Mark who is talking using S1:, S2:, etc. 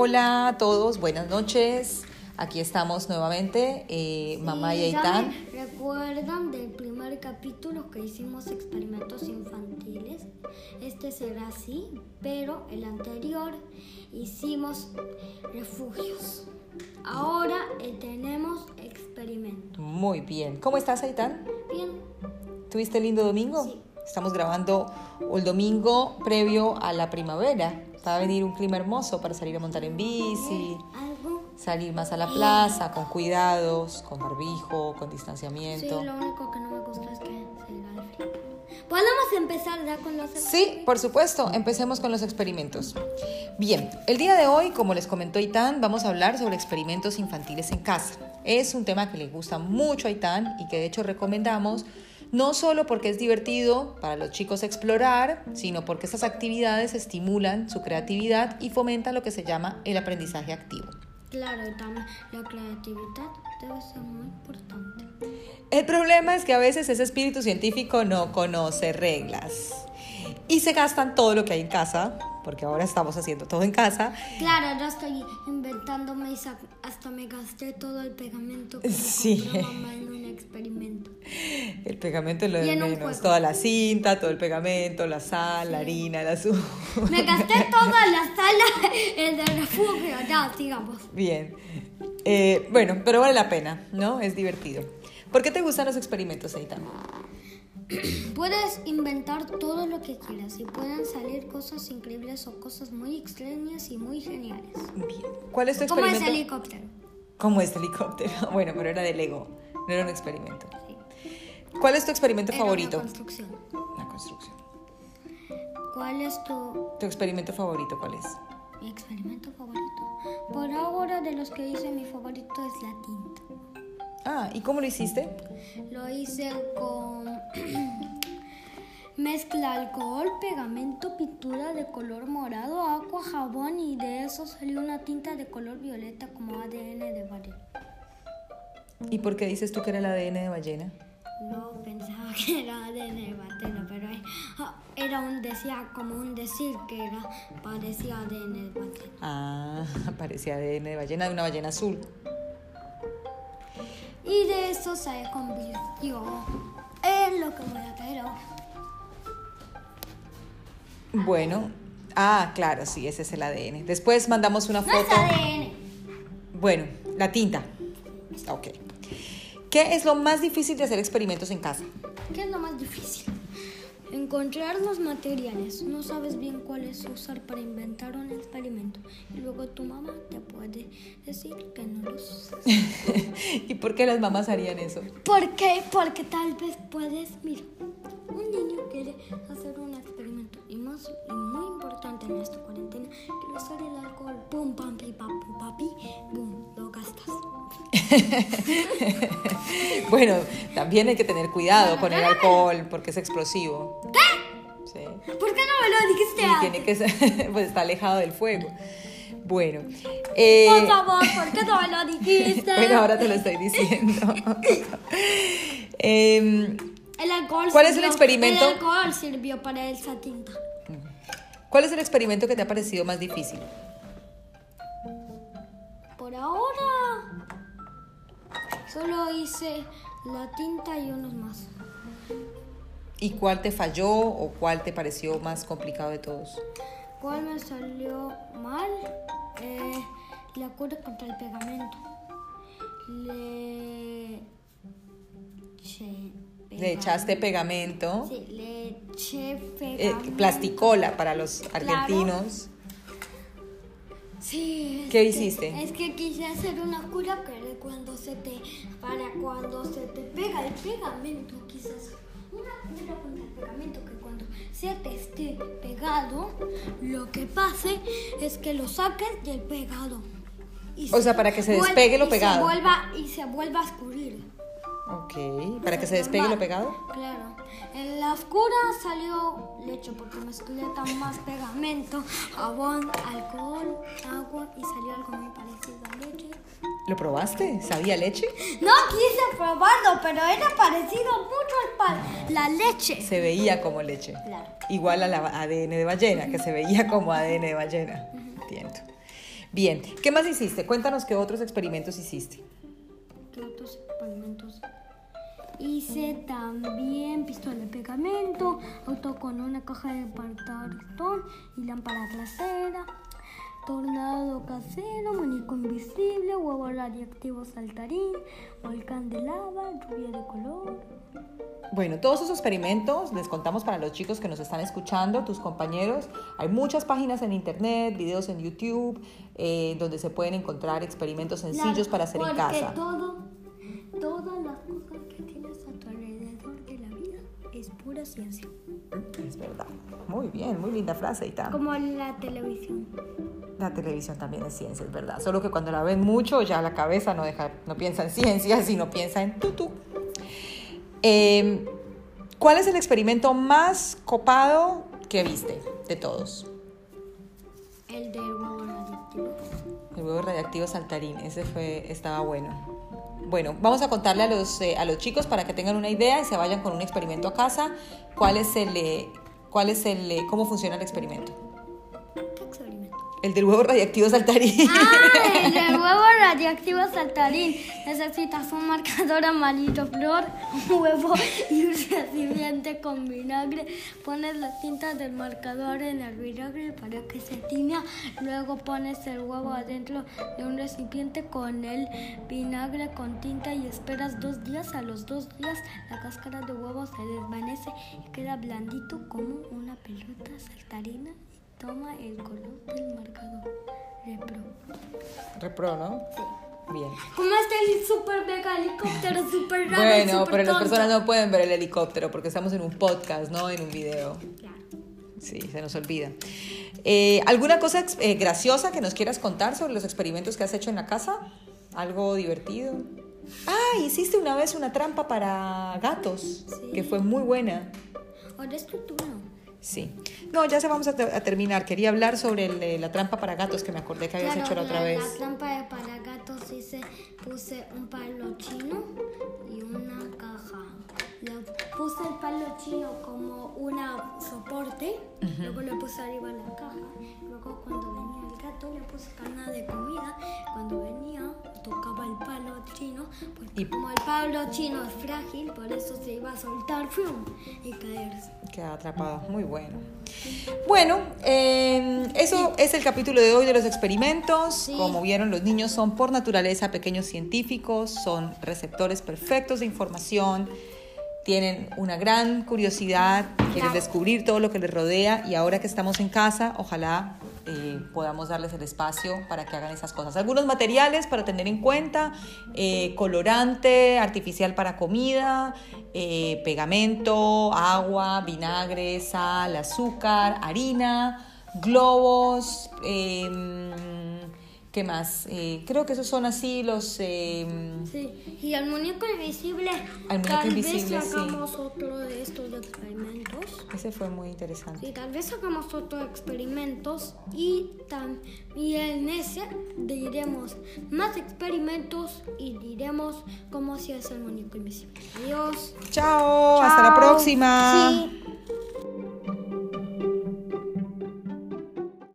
S1: Hola a todos, buenas noches. Aquí estamos nuevamente, eh, mamá y
S2: Sí,
S1: Aitán.
S2: ¿Recuerdan del primer capítulo que hicimos experimentos infantiles? Este será así, pero el anterior hicimos refugios. Ahora eh, tenemos experimentos.
S1: Muy bien. ¿Cómo estás, Aitán?
S2: Bien,
S1: ¿Tuviste lindo domingo?
S2: Sí.
S1: Estamos grabando el domingo previo a la primavera. Va a venir un clima hermoso para salir a montar en bici, salir más a la plaza, con cuidados, con barbijo, con
S2: Sí,
S1: distanciamiento.
S2: lo único que no me gusta es que se frío. ¿Podemos empezar ya con los
S1: Sí, por supuesto. Empecemos con los experimentos. Bien, el día de hoy, como les comentó Aitán, vamos a hablar sobre experimentos infantiles en casa. Es un tema que le gusta mucho a Aitán y que de hecho recomendamos, no solo porque es divertido para los chicos explorar, sino porque estas actividades estimulan su creatividad y fomentan lo que se llama el aprendizaje activo.
S2: Claro, también la creatividad debe ser muy importante.
S1: El problema es que a veces ese espíritu científico no conoce reglas y se gastan todo lo que hay en casa, porque ahora estamos haciendo todo en casa,
S2: Claro, yo estoy inventándome hasta me gasté todo el pegamento que me
S1: Sí.
S2: compró mamá en un experimento.
S1: El pegamento es lo de menos. Toda la cinta, todo el pegamento, la sal, la harina, el azúcar.
S2: Me gasté toda la sala en el refugio, ya, sigamos.
S1: Bien. Eh, bueno, pero vale la pena, ¿no? Es divertido. ¿Por qué te gustan los experimentos, Eitan?
S2: Puedes inventar todo lo que quieras y pueden salir cosas increíbles o cosas muy extrañas y muy geniales.
S1: Bien. ¿Cuál es tu
S2: Como
S1: experimento?
S2: ese helicóptero.
S1: Como este helicóptero. Bueno, pero era de Lego, no era un experimento. ¿Cuál es tu experimento
S2: Era
S1: favorito?
S2: construcción.
S1: La construcción.
S2: ¿Cuál es tu
S1: ¿Tu experimento favorito cuál es?
S2: Mi experimento favorito. Por ahora de los que hice mi favorito es la tinta.
S1: Ah, ¿y cómo lo hiciste?
S2: Lo hice con mezcla alcohol, pegamento, pintura de color morado, agua, jabón y de eso salió una tinta de color violeta como ADN de ballena.
S1: ¿Y por qué dices tú que era el ADN de ballena?
S2: No pensaba que era ADN de ballena, pero era un decía como un decir que era parecía ADN de ballena.
S1: Ah, parecía ADN de ballena, de una ballena azul.
S2: Y de eso se convirtió en lo que voy a traer ahora.
S1: Bueno, ah, claro, sí, ese es el ADN. Después mandamos una
S2: No es
S1: foto.
S2: ADN.
S1: Bueno, la tinta. Ok. ¿Qué es lo más difícil de hacer experimentos en casa?
S2: ¿Qué es lo más difícil? Encontrar los materiales. No sabes bien cuáles usar para inventar un experimento. Y luego tu mamá te puede decir que no los uses.
S1: ¿Y por qué las mamás harían eso?
S2: ¿Por qué? Porque tal vez puedes, mira, un niño quiere hacer un experimento y más y muy importante en esta cuarentena, quiere usar el alcohol, pum, pam, pi, pam,
S1: Bueno, también hay que tener cuidado con el alcohol porque es explosivo. ¿Qué? Sí.
S2: ¿Por qué no me lo dijiste antes?
S1: tiene que ser, pues está alejado del fuego. Bueno, eh,
S2: Por favor, ¿por qué no me lo dijiste?
S1: bueno, ahora te lo estoy diciendo. Em,
S2: El alcohol
S1: ¿Cuál es el
S2: sirvió-
S1: experimento?
S2: El alcohol sirvió para esa tinta.
S1: ¿Cuál es el experimento que te ha parecido más difícil?
S2: Por ahora solo hice la tinta y unos más.
S1: ¿Y cuál te falló o cuál te pareció más complicado de todos?
S2: ¿Cuál me salió mal? Eh, la cura contra el pegamento. Le eché
S1: Le echaste pegamento,
S2: Sí, le eché
S1: eh,
S2: pegamento.
S1: plasticola para los argentinos.
S2: Sí.
S1: ¿Qué
S2: que-
S1: hiciste?
S2: Es que quise hacer una cura de cuando se te para cuando se te pega el pegamento, quizás una cura contra el pegamento que cuando se te esté pegado, lo que pase es que lo saques del pegado. Y
S1: O sea, para que se despegue lo
S2: y
S1: pegado.
S2: Se vuelva, y se vuelva a escurrir.
S1: Ok, para que se despegue lo pegado.
S2: Claro. En la oscura salió leche porque mezclé tan más pegamento, jabón, alcohol, agua y salió algo muy parecido a leche.
S1: ¿Lo probaste? ¿Sabía leche?
S2: No quise probarlo, pero era parecido mucho al pan. La leche.
S1: Se veía como leche.
S2: Claro.
S1: Igual a la ADN de ballena, que se veía como ADN de ballena. Entiendo. Bien, ¿qué más hiciste? Cuéntanos qué otros experimentos hiciste.
S2: ¿Qué otros experimentos? Hice también pistola de pegamento, auto con una caja de cartón y lámpara trasera, tornado casero, muñeco invisible, huevo radiactivo saltarín, volcán de lava, lluvia de color.
S1: Bueno, todos esos experimentos les contamos para los chicos que nos están escuchando, tus compañeros. Hay muchas páginas en internet, videos en YouTube, eh, donde se pueden encontrar experimentos sencillos para hacer en casa.
S2: Porque todo, todas las cosas que tienes a tu alrededor de la vida es pura ciencia.
S1: Es verdad. Muy bien, muy linda frase, Ita.
S2: Como la televisión.
S1: La televisión también es ciencia, es verdad. Solo que cuando la ven mucho, ya la cabeza no, deja, no piensa en ciencia, sino piensa en tutú. Eh, ¿Cuál es el experimento más copado que viste de todos?
S2: El del huevo radiactivo.
S1: El huevo radiactivo saltarín, ese fue, estaba bueno. Bueno, vamos a contarle a los, eh, a los chicos para que tengan una idea y se vayan con un experimento a casa. ¿Cuál es el, eh, cuál es el, eh, cómo funciona el experimento? El del huevo radiactivo saltarín.
S2: Ah, el del huevo radiactivo saltarín. Necesitas un marcador amarillo flor, un huevo y un recipiente con vinagre. Pones las tintas del marcador en el vinagre para que se tiña. Luego pones el huevo adentro de un recipiente con el vinagre con tinta y esperas dos días. A los dos días la cáscara de huevo se desvanece y queda blandito como una pelota saltarina. Toma el color del marcador. Repro.
S1: Repro, ¿no?
S2: Sí.
S1: Bien.
S2: ¿Cómo está el super mega helicóptero super raro?
S1: Bueno, pero las personas no pueden ver el helicóptero porque estamos en un podcast, no en un video.
S2: Claro.
S1: Sí, se nos olvida. Eh, ¿Alguna cosa eh, graciosa que nos quieras contar sobre los experimentos que has hecho en la casa? ¿Algo divertido? Ah, hiciste una vez una trampa para gatos,
S2: Sí.
S1: que fue muy buena.
S2: Ahora es tu turno.
S1: Sí. No, ya se vamos a, te- a terminar. Quería hablar sobre el, la trampa para gatos que me acordé que habías
S2: Claro,
S1: hecho la otra vez.
S2: La trampa para gatos hice, puse un palo chino y una caja. Le puse el palo chino como una soporte, luego le puse arriba la caja. Luego cuando venía gato le puse cana de comida. Cuando venía tocaba el palo chino, pues
S1: Y-
S2: como el palo chino es frágil, por eso se iba a soltar y caerse.
S1: Queda atrapado. Muy bueno. Bueno, eh, eso es el capítulo de hoy de los experimentos.
S2: Sí.
S1: Como vieron, los niños son por naturaleza pequeños científicos, son receptores perfectos de información, tienen una gran curiosidad, quieren descubrir todo lo que les rodea y ahora que estamos en casa, ojalá eh, podamos darles el espacio para que hagan esas cosas. Algunos materiales para tener en cuenta, eh, colorante artificial para comida, eh, pegamento, agua, vinagre, sal, azúcar, harina, globos, em, ¿qué más? Eh, creo que esos son así los... em,
S2: Sí, y al muñeco invisible,
S1: Al muñeco
S2: tal
S1: invisible,
S2: vez
S1: sí.
S2: hagamos otro de estos experimentos.
S1: ese fue muy interesante.
S2: Sí, tal vez hagamos otros experimentos y también ese diremos más experimentos y diremos cómo se hace el muñeco invisible. Adiós.
S1: Chao, hasta la
S2: Chao.
S1: próxima.
S2: Sí.